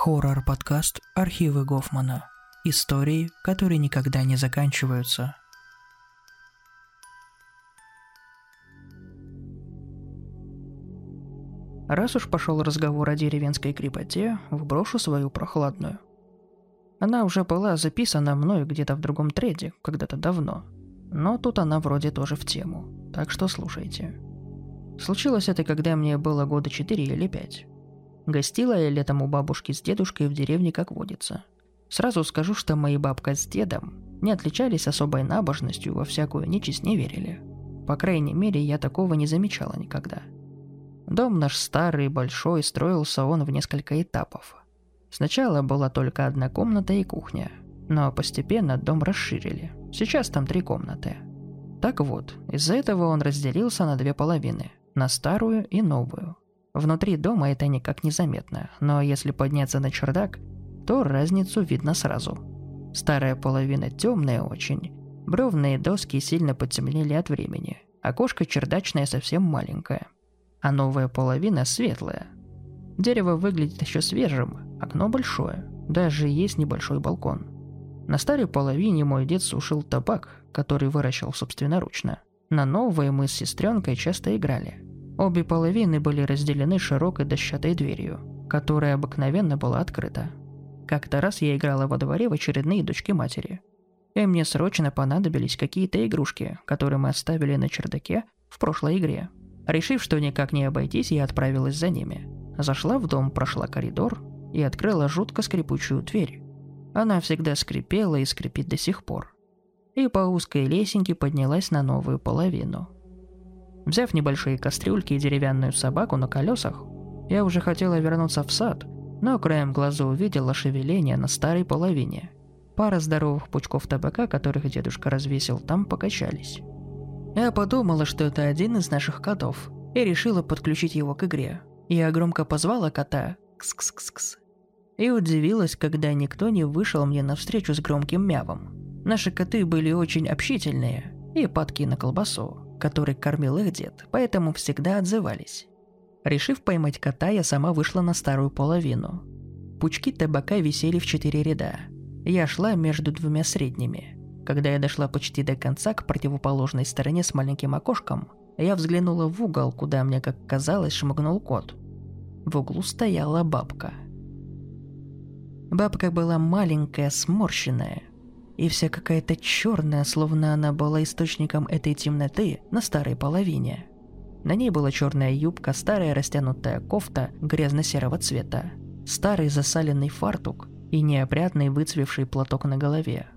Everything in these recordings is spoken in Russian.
Хоррор-подкаст «Архивы Гофмана». Истории, которые никогда не заканчиваются. Раз уж пошел разговор о деревенской крепоте, вброшу свою прохладную. Она уже была записана мною где-то в другом треде, когда-то давно. Но тут она вроде тоже в тему, так что слушайте. Случилось это, когда мне было года четыре или пять. Гостила я летом у бабушки с дедушкой в деревне, как водится. Сразу скажу, что мои бабка с дедом не отличались особой набожностью, во всякую нечисть не верили. По крайней мере, я такого не замечала никогда. Дом наш старый, большой, строился он в несколько этапов. Сначала была только одна комната и кухня, но постепенно дом расширили. Сейчас там три комнаты. Так вот, из-за этого он разделился на две половины, на старую и новую – Внутри дома это никак не заметно, но если подняться на чердак, то разницу видно сразу. Старая половина темная очень, бревные доски сильно потемнели от времени, окошко чердачное совсем маленькое, а новая половина светлая. Дерево выглядит еще свежим, окно большое, даже есть небольшой балкон. На старой половине мой дед сушил табак, который выращивал собственноручно. На новой мы с сестренкой часто играли – Обе половины были разделены широкой дощатой дверью, которая обыкновенно была открыта. Как-то раз я играла во дворе в очередные дочки матери. И мне срочно понадобились какие-то игрушки, которые мы оставили на чердаке в прошлой игре. Решив, что никак не обойтись, я отправилась за ними. Зашла в дом, прошла коридор и открыла жутко скрипучую дверь. Она всегда скрипела и скрипит до сих пор. И по узкой лесенке поднялась на новую половину – Взяв небольшие кастрюльки и деревянную собаку на колесах, я уже хотела вернуться в сад, но краем глаза увидела шевеление на старой половине. Пара здоровых пучков табака, которых дедушка развесил, там покачались. Я подумала, что это один из наших котов, и решила подключить его к игре. Я громко позвала кота «кс-кс-кс-кс» и удивилась, когда никто не вышел мне навстречу с громким мявом. Наши коты были очень общительные и падки на колбасу который кормил их дед, поэтому всегда отзывались. Решив поймать кота, я сама вышла на старую половину. Пучки табака висели в четыре ряда. Я шла между двумя средними. Когда я дошла почти до конца к противоположной стороне с маленьким окошком, я взглянула в угол, куда мне, как казалось, шмыгнул кот. В углу стояла бабка. Бабка была маленькая, сморщенная, и вся какая-то черная, словно она была источником этой темноты на старой половине. На ней была черная юбка, старая растянутая кофта грязно-серого цвета, старый засаленный фартук и неопрятный выцвевший платок на голове.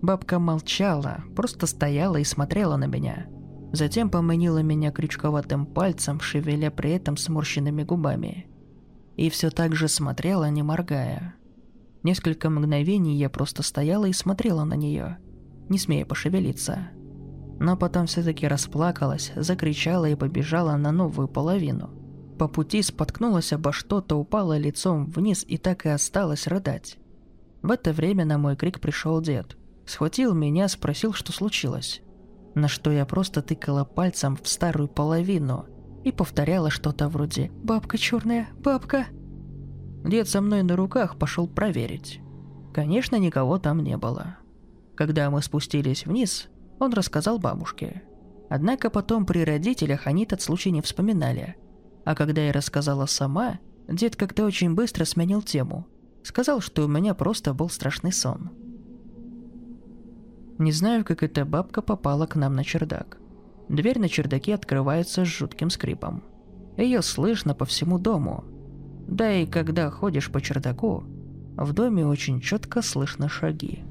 Бабка молчала, просто стояла и смотрела на меня. Затем поманила меня крючковатым пальцем, шевеля при этом сморщенными губами. И все так же смотрела, не моргая – Несколько мгновений я просто стояла и смотрела на нее, не смея пошевелиться. Но потом все-таки расплакалась, закричала и побежала на новую половину. По пути споткнулась обо что-то, упала лицом вниз и так и осталась рыдать. В это время на мой крик пришел дед. Схватил меня, спросил, что случилось. На что я просто тыкала пальцем в старую половину и повторяла что-то вроде «Бабка черная, бабка!» Дед со мной на руках пошел проверить. Конечно, никого там не было. Когда мы спустились вниз, он рассказал бабушке. Однако потом при родителях они этот случай не вспоминали. А когда я рассказала сама, дед как-то очень быстро сменил тему. Сказал, что у меня просто был страшный сон. Не знаю, как эта бабка попала к нам на чердак. Дверь на чердаке открывается с жутким скрипом. Ее слышно по всему дому, да и когда ходишь по чердаку, в доме очень четко слышно шаги.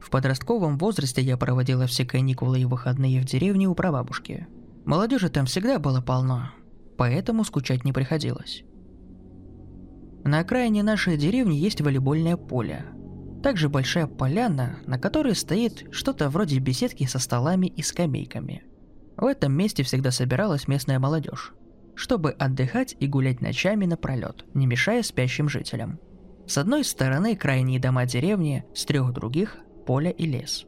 В подростковом возрасте я проводила все каникулы и выходные в деревне у прабабушки. Молодежи там всегда было полно, поэтому скучать не приходилось. На окраине нашей деревни есть волейбольное поле – также большая поляна, на которой стоит что-то вроде беседки со столами и скамейками. В этом месте всегда собиралась местная молодежь, чтобы отдыхать и гулять ночами напролет, не мешая спящим жителям. С одной стороны крайние дома деревни, с трех других – поле и лес.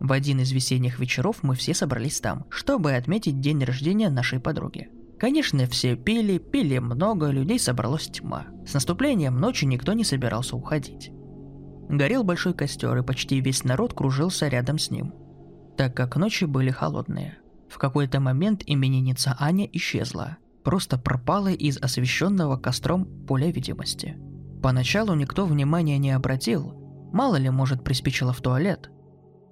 В один из весенних вечеров мы все собрались там, чтобы отметить день рождения нашей подруги. Конечно, все пили, пили много, людей собралась тьма. С наступлением ночи никто не собирался уходить. Горел большой костер, и почти весь народ кружился рядом с ним, так как ночи были холодные. В какой-то момент именинница Аня исчезла, просто пропала из освещенного костром поля видимости. Поначалу никто внимания не обратил, мало ли, может, приспичила в туалет.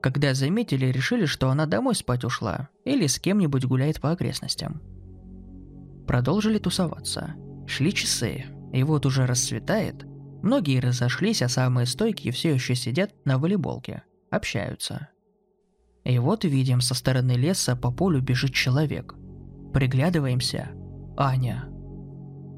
Когда заметили, решили, что она домой спать ушла или с кем-нибудь гуляет по окрестностям. Продолжили тусоваться. Шли часы, и вот уже расцветает, Многие разошлись, а самые стойкие все еще сидят на волейболке, общаются. И вот видим, со стороны леса по полю бежит человек. Приглядываемся. Аня.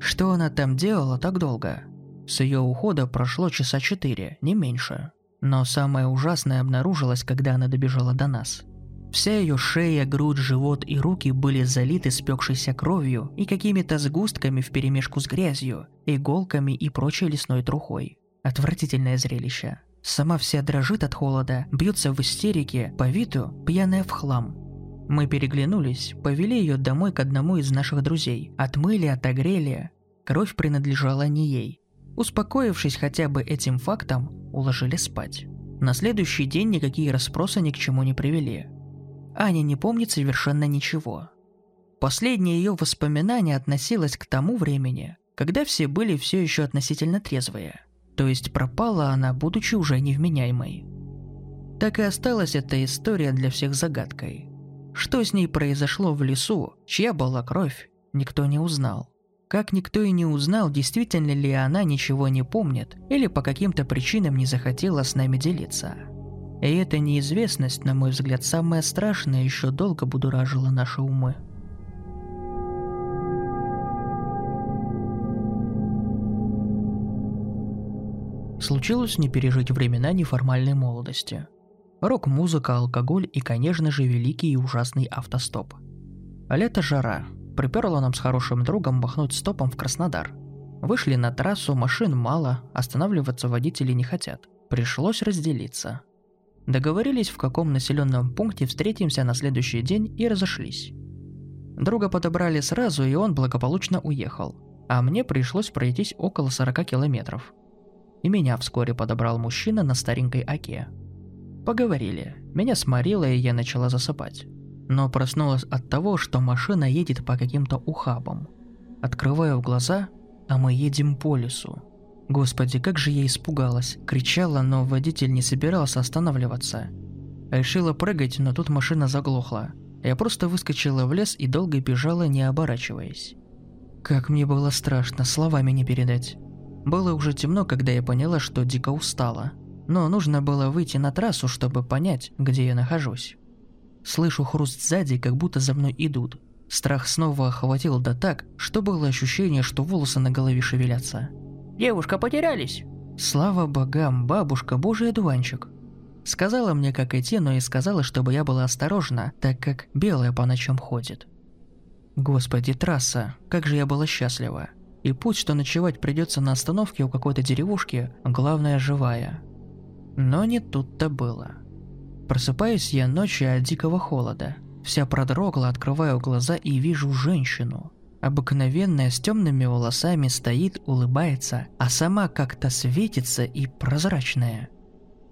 Что она там делала так долго? С ее ухода прошло часа четыре, не меньше. Но самое ужасное обнаружилось, когда она добежала до нас – Вся ее шея, грудь, живот и руки были залиты спекшейся кровью и какими-то сгустками вперемешку с грязью, иголками и прочей лесной трухой. Отвратительное зрелище. Сама вся дрожит от холода, бьется в истерике, по виду пьяная в хлам. Мы переглянулись, повели ее домой к одному из наших друзей. Отмыли, отогрели. Кровь принадлежала не ей. Успокоившись хотя бы этим фактом, уложили спать. На следующий день никакие расспросы ни к чему не привели. Аня не помнит совершенно ничего. Последнее ее воспоминание относилось к тому времени, когда все были все еще относительно трезвые. То есть пропала она, будучи уже невменяемой. Так и осталась эта история для всех загадкой. Что с ней произошло в лесу, чья была кровь, никто не узнал. Как никто и не узнал, действительно ли она ничего не помнит или по каким-то причинам не захотела с нами делиться – и эта неизвестность, на мой взгляд, самая страшная, еще долго будоражила наши умы. Случилось не пережить времена неформальной молодости. Рок-музыка, алкоголь и, конечно же, великий и ужасный автостоп. Лето жара. Приперла нам с хорошим другом махнуть стопом в Краснодар. Вышли на трассу, машин мало, останавливаться водители не хотят. Пришлось разделиться – Договорились, в каком населенном пункте встретимся на следующий день и разошлись. Друга подобрали сразу, и он благополучно уехал, а мне пришлось пройтись около 40 километров. И меня вскоре подобрал мужчина на старенькой оке. Поговорили, меня сморило, и я начала засыпать. Но проснулась от того, что машина едет по каким-то ухабам. Открываю глаза, а мы едем по лесу. Господи, как же я испугалась. Кричала, но водитель не собирался останавливаться. Решила прыгать, но тут машина заглохла. Я просто выскочила в лес и долго бежала, не оборачиваясь. Как мне было страшно, словами не передать. Было уже темно, когда я поняла, что дико устала. Но нужно было выйти на трассу, чтобы понять, где я нахожусь. Слышу хруст сзади, как будто за мной идут. Страх снова охватил да так, что было ощущение, что волосы на голове шевелятся. Девушка, потерялись!» «Слава богам, бабушка, божий одуванчик!» Сказала мне, как идти, но и сказала, чтобы я была осторожна, так как белая по ночам ходит. Господи, трасса, как же я была счастлива. И путь, что ночевать придется на остановке у какой-то деревушки, главное живая. Но не тут-то было. Просыпаюсь я ночью от дикого холода. Вся продрогла, открываю глаза и вижу женщину. Обыкновенная с темными волосами стоит, улыбается, а сама как-то светится и прозрачная.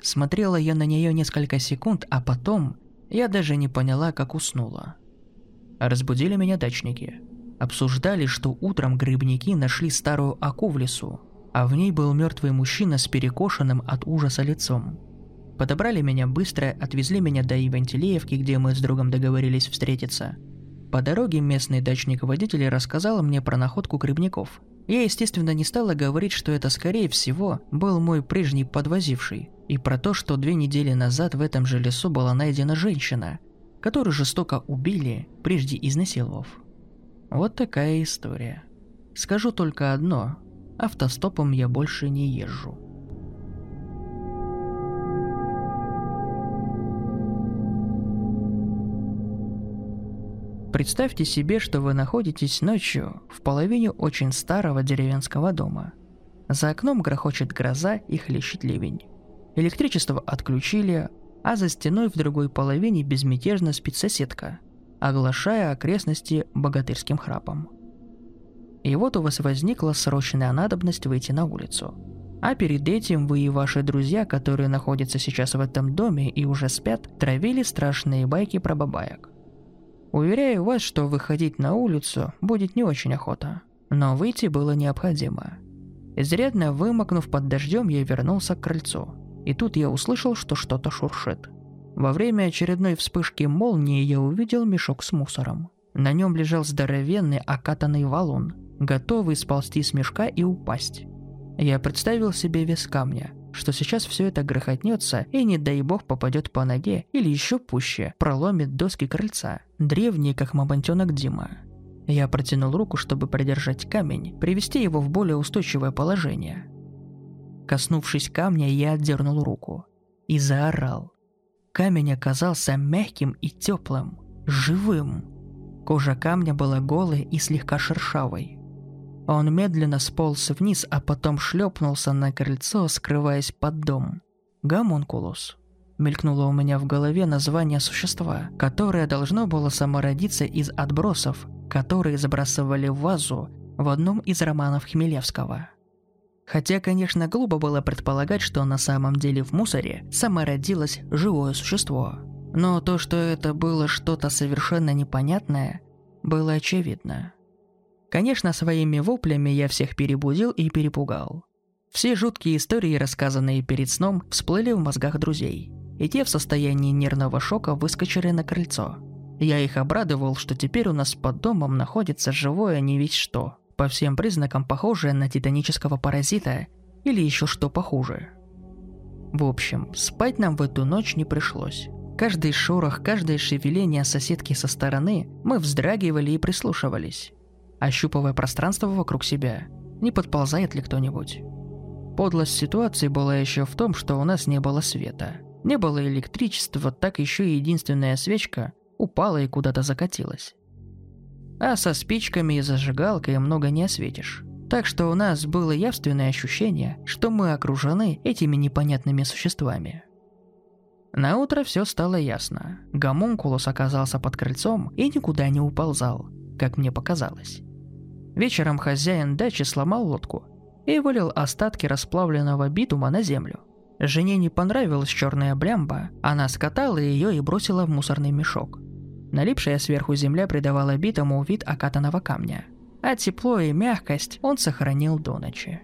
Смотрела я на нее несколько секунд, а потом я даже не поняла, как уснула. Разбудили меня дачники. Обсуждали, что утром грибники нашли старую оку в лесу, а в ней был мертвый мужчина с перекошенным от ужаса лицом. Подобрали меня быстро, отвезли меня до Ивантилеевки, где мы с другом договорились встретиться – по дороге местный дачник-водитель рассказал мне про находку грибников. Я, естественно, не стала говорить, что это, скорее всего, был мой прежний подвозивший, и про то, что две недели назад в этом же лесу была найдена женщина, которую жестоко убили, прежде изнасиловав. Вот такая история. Скажу только одно – автостопом я больше не езжу. Представьте себе, что вы находитесь ночью в половине очень старого деревенского дома. За окном грохочет гроза и хлещет ливень. Электричество отключили, а за стеной в другой половине безмятежно спит соседка, оглашая окрестности богатырским храпом. И вот у вас возникла срочная надобность выйти на улицу. А перед этим вы и ваши друзья, которые находятся сейчас в этом доме и уже спят, травили страшные байки про бабаек. Уверяю вас, что выходить на улицу будет не очень охота, но выйти было необходимо. Изрядно вымокнув под дождем, я вернулся к крыльцу. И тут я услышал, что что-то шуршит. Во время очередной вспышки молнии я увидел мешок с мусором. На нем лежал здоровенный окатанный валун, готовый сползти с мешка и упасть. Я представил себе вес камня, что сейчас все это грохотнется и, не дай бог, попадет по ноге или еще пуще, проломит доски крыльца, древний, как мамонтенок Дима. Я протянул руку, чтобы придержать камень, привести его в более устойчивое положение. Коснувшись камня, я отдернул руку и заорал. Камень оказался мягким и теплым, живым. Кожа камня была голой и слегка шершавой. Он медленно сполз вниз, а потом шлепнулся на крыльцо, скрываясь под дом. Гомункулус. Мелькнуло у меня в голове название существа, которое должно было самородиться из отбросов, которые забрасывали в вазу в одном из романов Хмелевского. Хотя, конечно, глупо было предполагать, что на самом деле в мусоре самородилось живое существо. Но то, что это было что-то совершенно непонятное, было очевидно. Конечно, своими воплями я всех перебудил и перепугал. Все жуткие истории, рассказанные перед сном, всплыли в мозгах друзей. И те в состоянии нервного шока выскочили на крыльцо. Я их обрадовал, что теперь у нас под домом находится живое не ведь что, по всем признакам похожее на титанического паразита или еще что похуже. В общем, спать нам в эту ночь не пришлось. Каждый шорох, каждое шевеление соседки со стороны мы вздрагивали и прислушивались ощупывая пространство вокруг себя, не подползает ли кто-нибудь. Подлость ситуации была еще в том, что у нас не было света. Не было электричества, так еще и единственная свечка упала и куда-то закатилась. А со спичками и зажигалкой много не осветишь. Так что у нас было явственное ощущение, что мы окружены этими непонятными существами. На утро все стало ясно. Гомункулус оказался под крыльцом и никуда не уползал, как мне показалось. Вечером хозяин дачи сломал лодку и вылил остатки расплавленного битума на землю. Жене не понравилась черная блямба, она скатала ее и бросила в мусорный мешок. Налипшая сверху земля придавала битому вид окатанного камня, а тепло и мягкость он сохранил до ночи.